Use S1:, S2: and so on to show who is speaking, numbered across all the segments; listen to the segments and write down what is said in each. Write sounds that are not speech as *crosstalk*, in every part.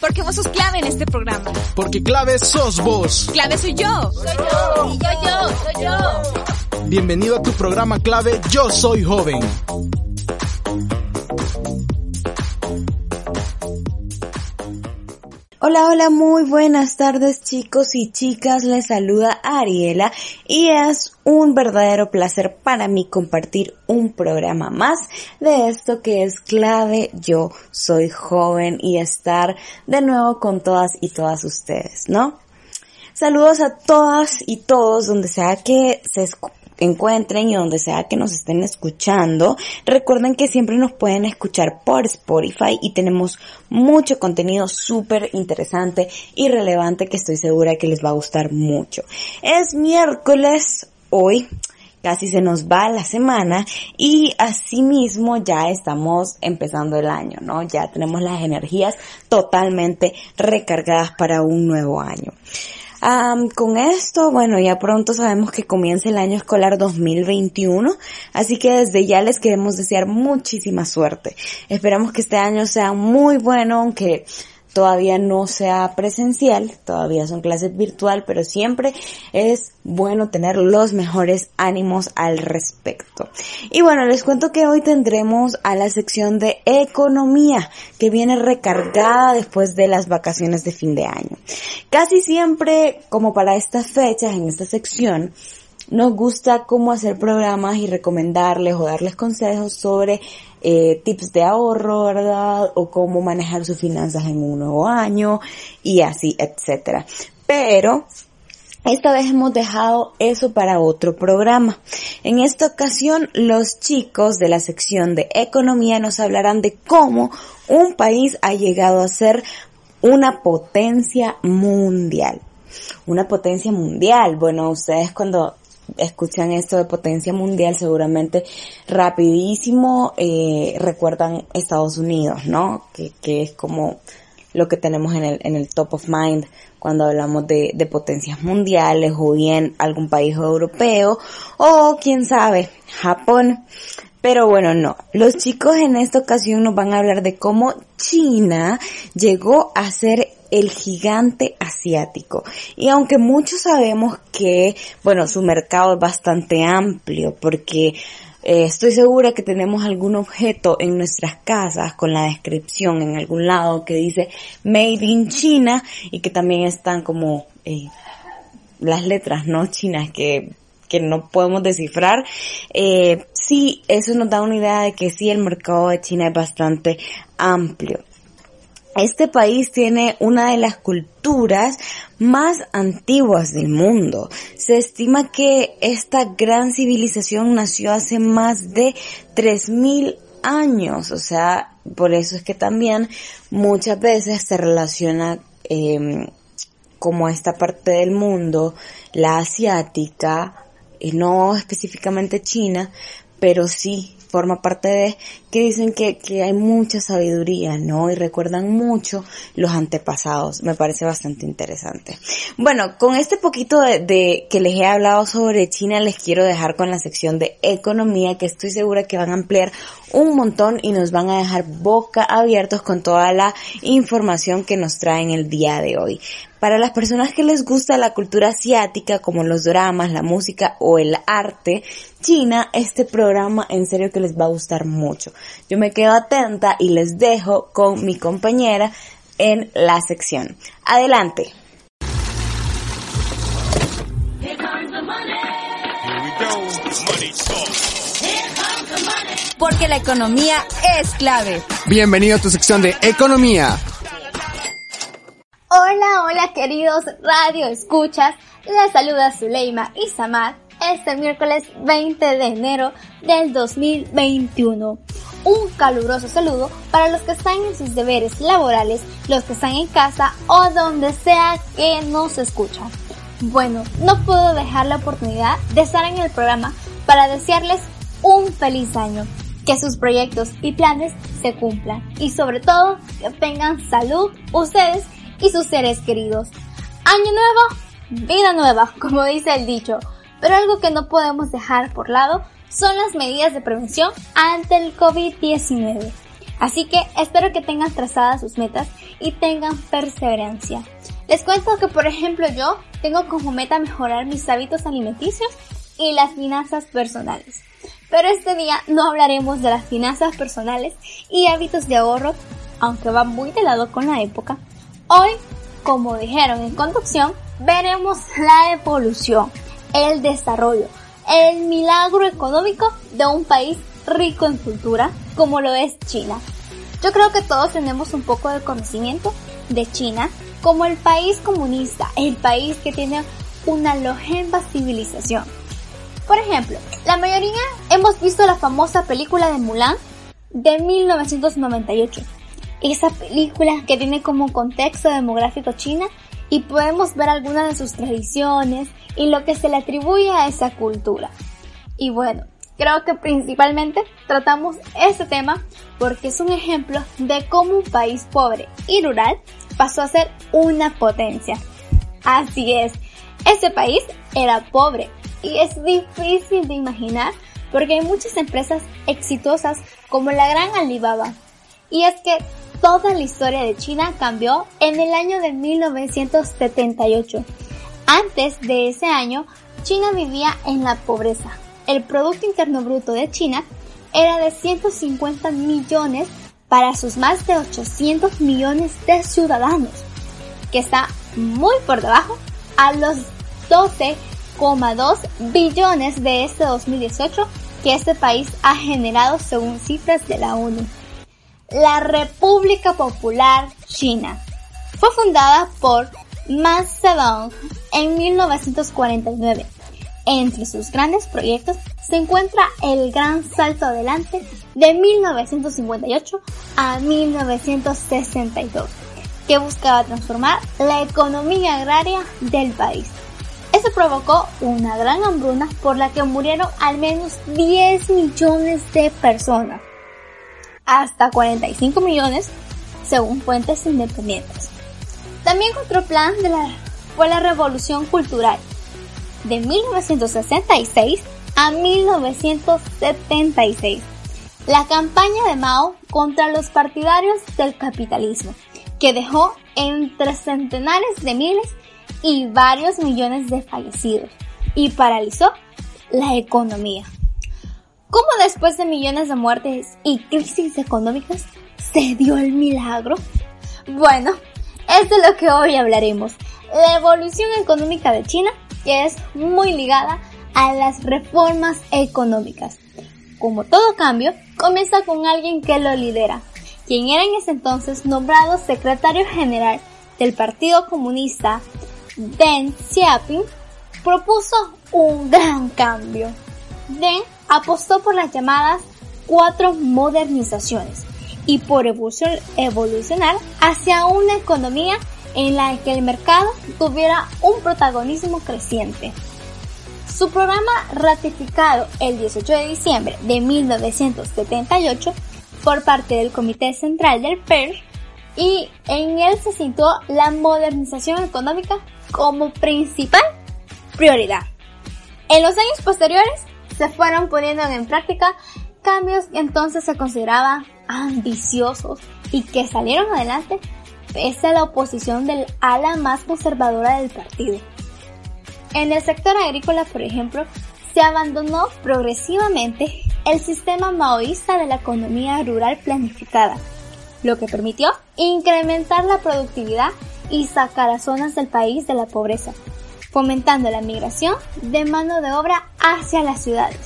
S1: Porque vos sos clave en este programa.
S2: Porque clave sos vos.
S1: Clave soy yo.
S3: Soy yo. Y yo, yo, soy yo.
S2: Bienvenido a tu programa clave Yo Soy Joven.
S4: Hola, hola, muy buenas tardes chicos y chicas, les saluda Ariela y es un verdadero placer para mí compartir un programa más de esto que es clave, yo soy joven y estar de nuevo con todas y todas ustedes, ¿no? Saludos a todas y todos donde sea que se encuentren y donde sea que nos estén escuchando. Recuerden que siempre nos pueden escuchar por Spotify y tenemos mucho contenido súper interesante y relevante que estoy segura que les va a gustar mucho. Es miércoles hoy. Casi se nos va la semana y asimismo ya estamos empezando el año, ¿no? Ya tenemos las energías totalmente recargadas para un nuevo año con esto, bueno, ya pronto sabemos que comienza el año escolar 2021, así que desde ya les queremos desear muchísima suerte. Esperamos que este año sea muy bueno, aunque todavía no sea presencial, todavía son clases virtual, pero siempre es bueno tener los mejores ánimos al respecto. Y bueno, les cuento que hoy tendremos a la sección de economía que viene recargada después de las vacaciones de fin de año. Casi siempre, como para estas fechas, en esta sección, nos gusta cómo hacer programas y recomendarles o darles consejos sobre eh, tips de ahorro, ¿verdad? O cómo manejar sus finanzas en un nuevo año y así, etcétera. Pero esta vez hemos dejado eso para otro programa. En esta ocasión, los chicos de la sección de economía nos hablarán de cómo un país ha llegado a ser una potencia mundial. Una potencia mundial. Bueno, ustedes cuando escuchan esto de potencia mundial, seguramente rapidísimo eh, recuerdan Estados Unidos, ¿no? Que, que es como lo que tenemos en el, en el top of mind cuando hablamos de, de potencias mundiales o bien algún país europeo o quién sabe, Japón. Pero bueno, no. Los chicos en esta ocasión nos van a hablar de cómo China llegó a ser el gigante asiático. Y aunque muchos sabemos que, bueno, su mercado es bastante amplio porque eh, estoy segura que tenemos algún objeto en nuestras casas con la descripción en algún lado que dice Made in China y que también están como eh, las letras no chinas que que no podemos descifrar. Eh, sí, eso nos da una idea de que sí, el mercado de China es bastante amplio. Este país tiene una de las culturas más antiguas del mundo. Se estima que esta gran civilización nació hace más de 3.000 años, o sea, por eso es que también muchas veces se relaciona eh, como esta parte del mundo, la asiática, y no específicamente China, pero sí forma parte de, que dicen que, que hay mucha sabiduría, ¿no? Y recuerdan mucho los antepasados. Me parece bastante interesante. Bueno, con este poquito de, de, que les he hablado sobre China, les quiero dejar con la sección de economía, que estoy segura que van a ampliar un montón y nos van a dejar boca abiertos con toda la información que nos traen el día de hoy. Para las personas que les gusta la cultura asiática, como los dramas, la música o el arte, China, este programa en serio que les va a gustar mucho. Yo me quedo atenta y les dejo con mi compañera en la sección. Adelante.
S1: Porque la economía es clave.
S2: Bienvenido a tu sección de economía.
S3: Hola, hola queridos radio escuchas. Les saluda Zuleima y Samad este miércoles 20 de enero del 2021. Un caluroso saludo para los que están en sus deberes laborales, los que están en casa o donde sea que nos escuchan. Bueno, no puedo dejar la oportunidad de estar en el programa para desearles un feliz año, que sus proyectos y planes se cumplan y sobre todo que tengan salud ustedes y sus seres queridos. Año nuevo, vida nueva, *laughs* como dice el dicho. Pero algo que no podemos dejar por lado son las medidas de prevención ante el COVID-19. Así que espero que tengan trazadas sus metas y tengan perseverancia. Les cuento que por ejemplo yo tengo como meta mejorar mis hábitos alimenticios y las finanzas personales. Pero este día no hablaremos de las finanzas personales y hábitos de ahorro, aunque va muy de lado con la época. Hoy, como dijeron en conducción, veremos la evolución, el desarrollo, el milagro económico de un país rico en cultura como lo es China. Yo creo que todos tenemos un poco de conocimiento de China como el país comunista, el país que tiene una longeva civilización. Por ejemplo, la mayoría hemos visto la famosa película de Mulan de 1998. Esa película que tiene como contexto demográfico China y podemos ver algunas de sus tradiciones y lo que se le atribuye a esa cultura. Y bueno, creo que principalmente tratamos este tema porque es un ejemplo de cómo un país pobre y rural pasó a ser una potencia. Así es, ese país era pobre y es difícil de imaginar porque hay muchas empresas exitosas como la gran Alibaba. Y es que toda la historia de China cambió en el año de 1978. Antes de ese año, China vivía en la pobreza. El Producto Interno Bruto de China era de 150 millones para sus más de 800 millones de ciudadanos, que está muy por debajo a los 12,2 billones de este 2018 que este país ha generado según cifras de la ONU. La República Popular China fue fundada por Mao Zedong en 1949. Entre sus grandes proyectos se encuentra el gran salto adelante de 1958 a 1962, que buscaba transformar la economía agraria del país. Eso provocó una gran hambruna por la que murieron al menos 10 millones de personas, hasta 45 millones según fuentes independientes. También otro plan de la, fue la revolución cultural de 1966 a 1976. La campaña de Mao contra los partidarios del capitalismo, que dejó entre centenares de miles y varios millones de fallecidos y paralizó la economía. ¿Cómo después de millones de muertes y crisis económicas se dio el milagro? Bueno, es de lo que hoy hablaremos. La evolución económica de China, que es muy ligada a las reformas económicas. Como todo cambio, comienza con alguien que lo lidera, quien era en ese entonces nombrado secretario general del Partido Comunista, Deng Xiaoping, propuso un gran cambio. Deng apostó por las llamadas cuatro modernizaciones y por evolucionar hacia una economía en la que el mercado tuviera un protagonismo creciente. Su programa, ratificado el 18 de diciembre de 1978 por parte del Comité Central del PER, y en él se situó la modernización económica como principal prioridad. En los años posteriores se fueron poniendo en práctica cambios que entonces se consideraban ambiciosos y que salieron adelante pese a la oposición del ala más conservadora del partido. En el sector agrícola, por ejemplo, se abandonó progresivamente el sistema maoísta de la economía rural planificada, lo que permitió incrementar la productividad y sacar a zonas del país de la pobreza, fomentando la migración de mano de obra hacia las ciudades.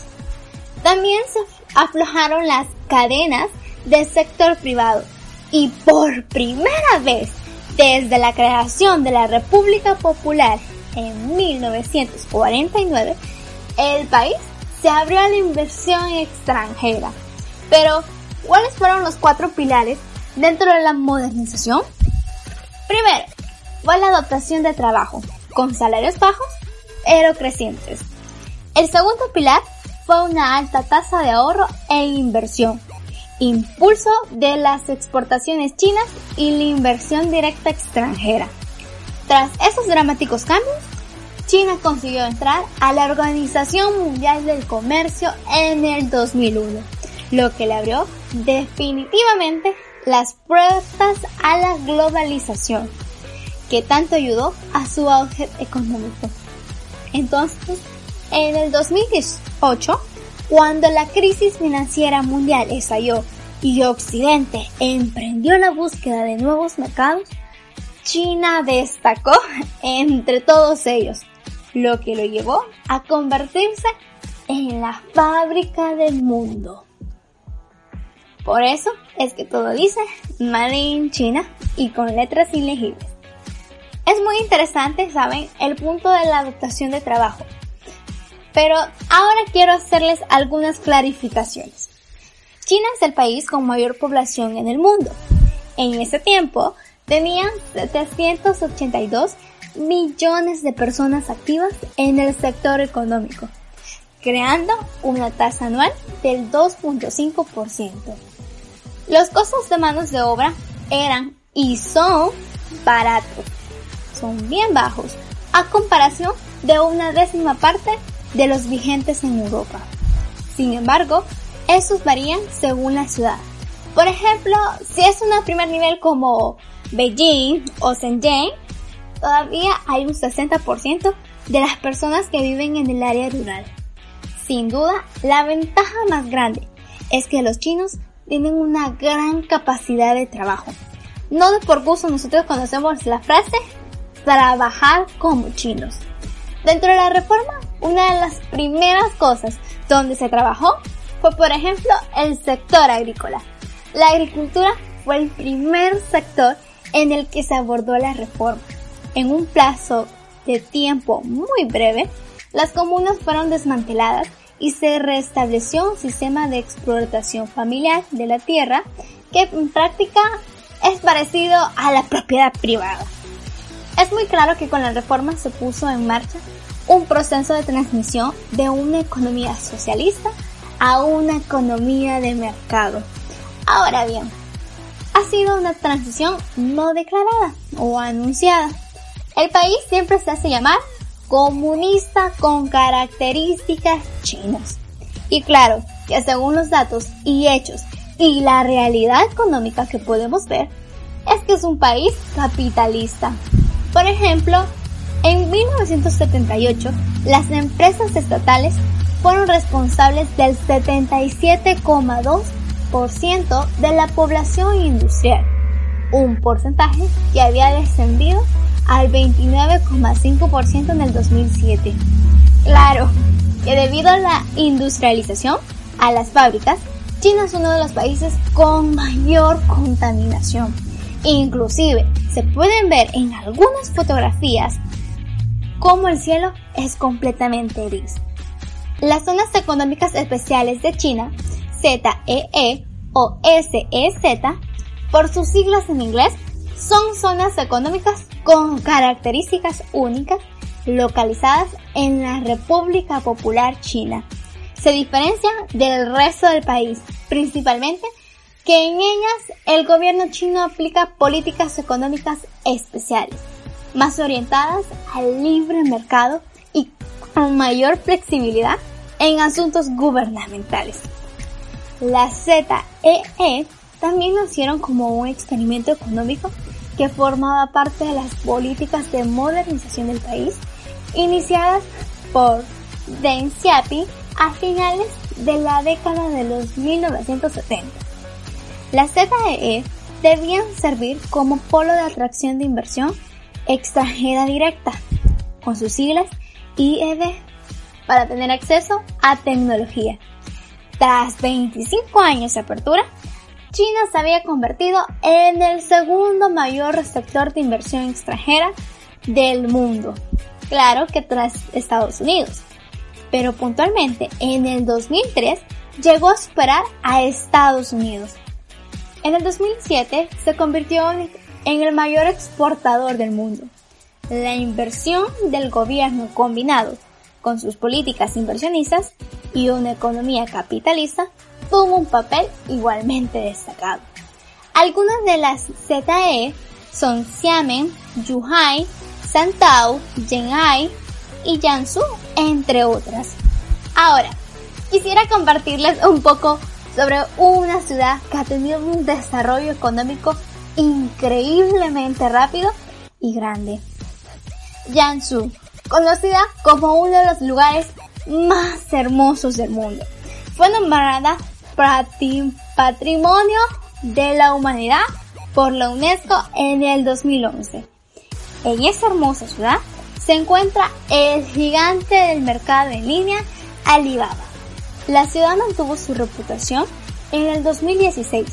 S3: También se aflojaron las cadenas del sector privado y por primera vez desde la creación de la República Popular en 1949, el país se abrió a la inversión extranjera. Pero, ¿cuáles fueron los cuatro pilares dentro de la modernización? Primero, fue la dotación de trabajo, con salarios bajos, pero crecientes. El segundo pilar fue una alta tasa de ahorro e inversión, impulso de las exportaciones chinas y la inversión directa extranjera. Tras esos dramáticos cambios, China consiguió entrar a la Organización Mundial del Comercio en el 2001, lo que le abrió definitivamente las puertas a la globalización, que tanto ayudó a su auge económico. Entonces, en el 2018, cuando la crisis financiera mundial estalló y Occidente emprendió la búsqueda de nuevos mercados, China destacó entre todos ellos, lo que lo llevó a convertirse en la fábrica del mundo. Por eso es que todo dice Made in China y con letras ilegibles. Es muy interesante, ¿saben? El punto de la adaptación de trabajo. Pero ahora quiero hacerles algunas clarificaciones. China es el país con mayor población en el mundo. En ese tiempo tenían 782 millones de personas activas en el sector económico, creando una tasa anual del 2.5%. Los costos de manos de obra eran y son baratos, son bien bajos, a comparación de una décima parte de los vigentes en Europa. Sin embargo, estos varían según la ciudad. Por ejemplo, si es un primer nivel como Beijing o Shenzhen, todavía hay un 60% de las personas que viven en el área rural. Sin duda, la ventaja más grande es que los chinos tienen una gran capacidad de trabajo. No de por gusto nosotros conocemos la frase trabajar como chinos. Dentro de la reforma, una de las primeras cosas donde se trabajó fue, por ejemplo, el sector agrícola. La agricultura fue el primer sector en el que se abordó la reforma. En un plazo de tiempo muy breve, las comunas fueron desmanteladas y se restableció un sistema de explotación familiar de la tierra que en práctica es parecido a la propiedad privada. Es muy claro que con la reforma se puso en marcha un proceso de transmisión de una economía socialista a una economía de mercado. Ahora bien, ha sido una transición no declarada o anunciada. El país siempre se hace llamar comunista con características chinas. Y claro, que según los datos y hechos y la realidad económica que podemos ver, es que es un país capitalista. Por ejemplo, en 1978, las empresas estatales fueron responsables del 77,2% de la población industrial, un porcentaje que había descendido al 29,5% en el 2007. Claro, que debido a la industrialización, a las fábricas, China es uno de los países con mayor contaminación. Inclusive, se pueden ver en algunas fotografías cómo el cielo es completamente gris. Las zonas económicas especiales de China, ZEE e o SEZ, por sus siglas en inglés, son zonas económicas con características únicas localizadas en la República Popular China. Se diferencian del resto del país, principalmente que en ellas el gobierno chino aplica políticas económicas especiales, más orientadas al libre mercado y con mayor flexibilidad en asuntos gubernamentales. La ZEE e también nacieron como un experimento económico que formaba parte de las políticas de modernización del país iniciadas por Deng Xiaoping a finales de la década de los 1970. Las ZEE debían servir como polo de atracción de inversión extranjera directa, con sus siglas IED para tener acceso a tecnología. Tras 25 años de apertura, China se había convertido en el segundo mayor sector de inversión extranjera del mundo. Claro que tras Estados Unidos. Pero puntualmente en el 2003 llegó a superar a Estados Unidos. En el 2007 se convirtió en el mayor exportador del mundo. La inversión del gobierno combinado con sus políticas inversionistas y una economía capitalista, tuvo un papel igualmente destacado. Algunas de las ZE son Xiamen, Yuhai, Santao, Zhenghai, y Jiangsu, entre otras. Ahora, quisiera compartirles un poco sobre una ciudad que ha tenido un desarrollo económico increíblemente rápido y grande. Jiangsu, conocida como uno de los lugares más hermosos del mundo, fue nombrada Patrimonio de la Humanidad por la UNESCO en el 2011. En esa hermosa ciudad se encuentra el gigante del mercado en línea Alibaba. La ciudad mantuvo su reputación en el 2016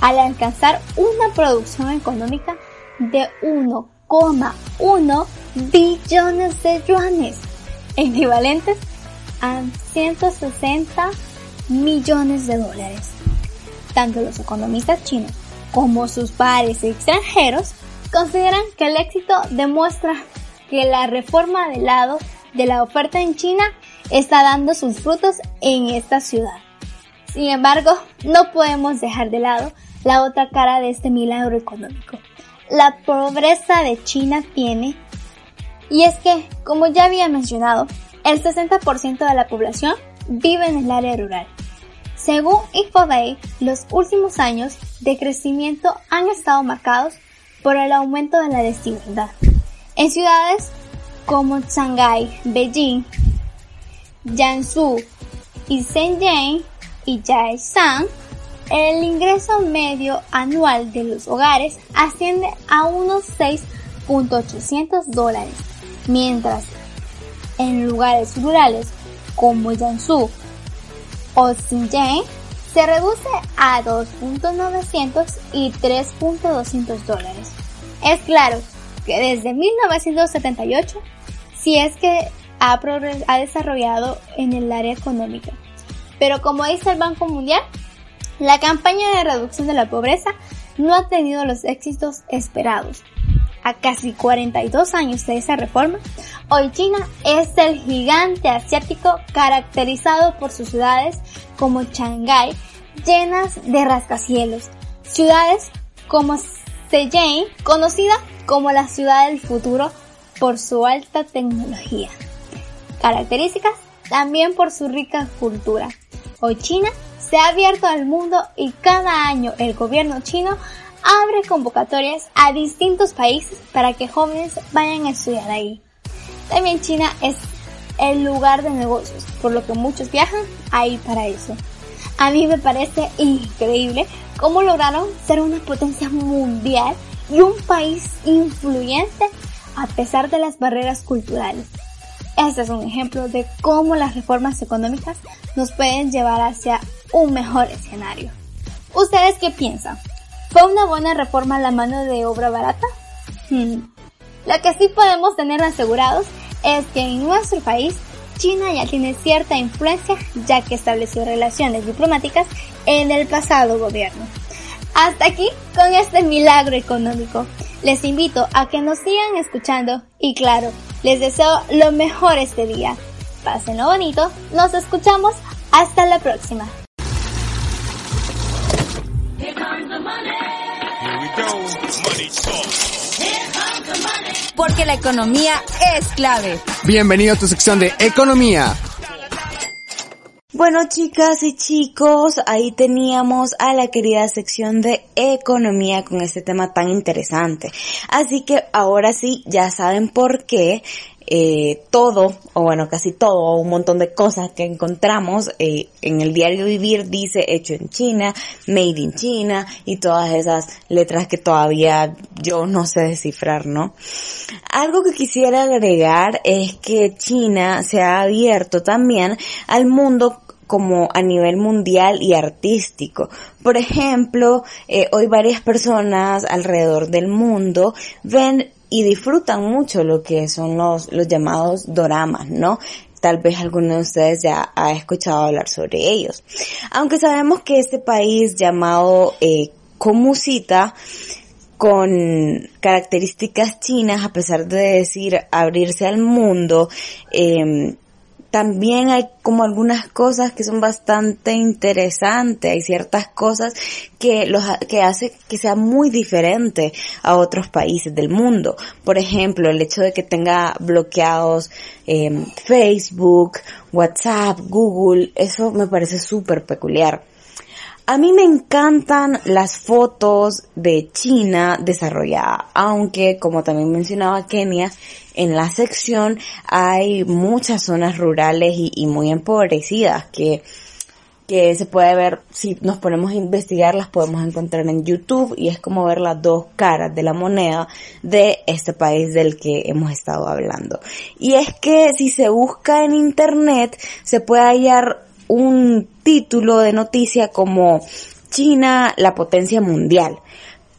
S3: al alcanzar una producción económica de 1,1 billones de yuanes, equivalentes a 160 millones de dólares. Tanto los economistas chinos como sus pares extranjeros consideran que el éxito demuestra que la reforma del lado de la oferta en China está dando sus frutos en esta ciudad. Sin embargo, no podemos dejar de lado la otra cara de este milagro económico. La pobreza de China tiene, y es que, como ya había mencionado, el 60% de la población vive en el área rural. Según Infobay, los últimos años de crecimiento han estado marcados por el aumento de la desigualdad. En ciudades como Shanghái, Beijing, Jiangsu y Shenzhen y Yaishan, el ingreso medio anual de los hogares asciende a unos 6.800 dólares, mientras en lugares rurales como Jiangsu o Shenzhen se reduce a 2.900 y 3.200 dólares. Es claro que desde 1978, si es que ha, ha desarrollado en el área económica. Pero como dice el Banco Mundial, la campaña de reducción de la pobreza no ha tenido los éxitos esperados. A casi 42 años de esa reforma, hoy China es el gigante asiático caracterizado por sus ciudades como Shanghái llenas de rascacielos, ciudades como Shenzhen, conocida como la ciudad del futuro por su alta tecnología. Características también por su rica cultura. Hoy China se ha abierto al mundo y cada año el gobierno chino abre convocatorias a distintos países para que jóvenes vayan a estudiar ahí. También China es el lugar de negocios, por lo que muchos viajan ahí para eso. A mí me parece increíble cómo lograron ser una potencia mundial y un país influyente a pesar de las barreras culturales. Este es un ejemplo de cómo las reformas económicas nos pueden llevar hacia un mejor escenario. ¿Ustedes qué piensan? ¿Fue una buena reforma la mano de obra barata? Hmm. Lo que sí podemos tener asegurados es que en nuestro país China ya tiene cierta influencia ya que estableció relaciones diplomáticas en el pasado gobierno. Hasta aquí con este milagro económico. Les invito a que nos sigan escuchando y claro, les deseo lo mejor este día. Pásenlo bonito, nos escuchamos, hasta la próxima.
S1: Porque la economía es clave.
S2: Bienvenido a tu sección de Economía.
S4: Bueno, chicas y chicos, ahí teníamos a la querida sección de economía con este tema tan interesante. Así que ahora sí, ya saben por qué eh, todo, o bueno, casi todo, un montón de cosas que encontramos eh, en el diario vivir dice hecho en China, made in China y todas esas letras que todavía yo no sé descifrar, ¿no? Algo que quisiera agregar es que China se ha abierto también al mundo como a nivel mundial y artístico. Por ejemplo, eh, hoy varias personas alrededor del mundo ven y disfrutan mucho lo que son los, los llamados doramas, ¿no? Tal vez alguno de ustedes ya ha escuchado hablar sobre ellos. Aunque sabemos que este país llamado eh, Comusita, con características chinas, a pesar de decir abrirse al mundo, eh,
S5: también hay como algunas cosas que son bastante interesantes, hay ciertas cosas que los que hace que sea muy diferente a otros países del mundo. Por ejemplo, el hecho de que tenga bloqueados eh, Facebook, WhatsApp, Google, eso me parece súper peculiar. A mí me encantan las fotos de China desarrollada, aunque como también mencionaba Kenia, en la sección hay muchas zonas rurales y, muy empobrecidas que, que se puede ver, si nos ponemos a investigar, las podemos encontrar en YouTube y es como ver las dos caras de la moneda de este país del que hemos estado hablando. Y es que si se busca en internet, se puede hallar un título de noticia como China, la potencia mundial.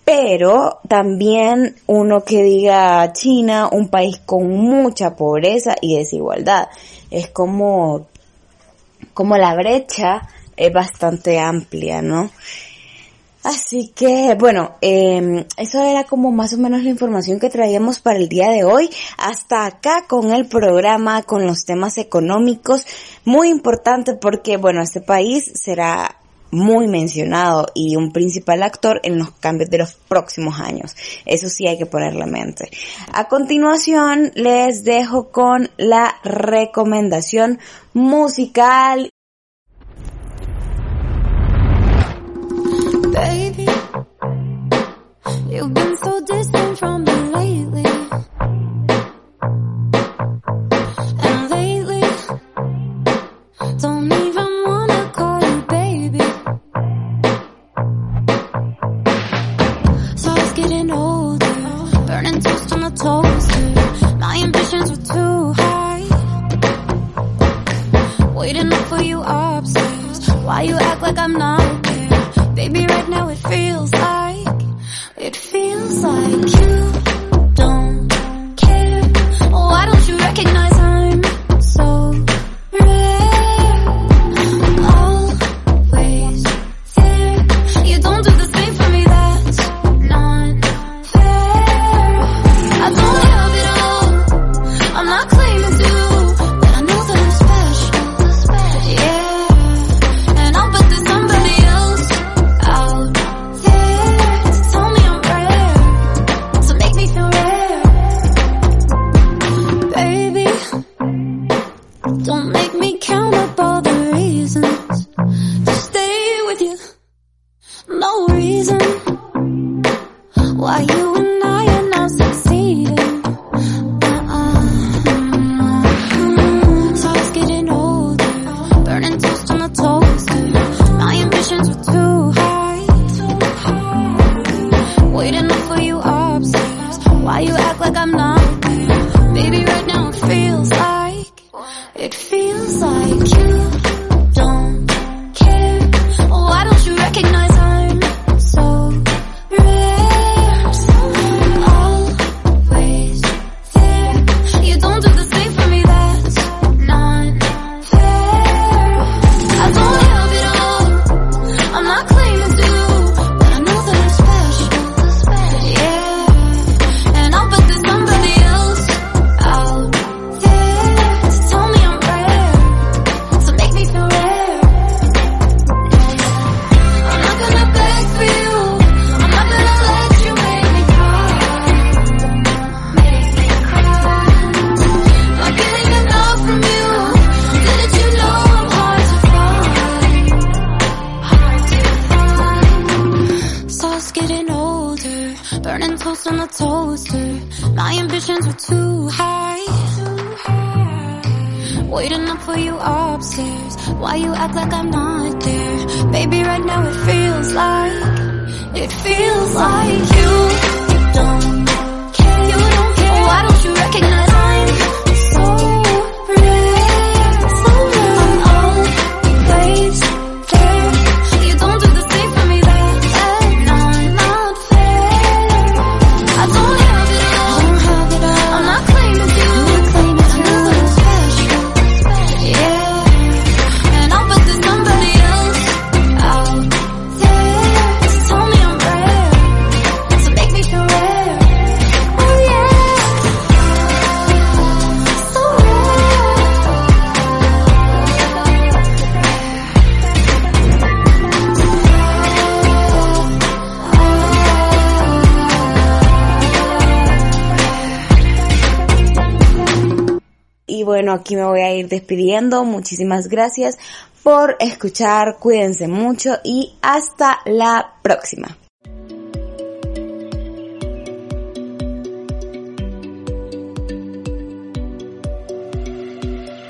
S5: Pero también uno que diga China, un país con mucha pobreza y desigualdad. Es como, como la brecha es bastante amplia, ¿no? Así que, bueno, eh, eso era como más o menos la información que traíamos para el día de hoy. Hasta acá con el programa, con los temas económicos. Muy importante porque, bueno, este país será muy mencionado y un principal actor en los cambios de los próximos años. Eso sí hay que ponerle mente. A continuación les dejo con la recomendación musical Baby, you've been so distant from me lately. Getting older, burning toast on the toaster. My ambitions were too high. Waiting up for you upstairs. Why you act like I'm not there? Baby, right now it feels like, it feels like you don't care. You don't care. Why don't you recognize
S4: aquí me voy a ir despidiendo. Muchísimas gracias por escuchar, cuídense mucho y hasta la próxima.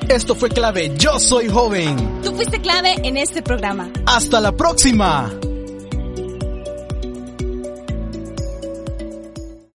S2: Esto fue clave, yo soy joven.
S1: Tú fuiste clave en este programa.
S2: Hasta la próxima.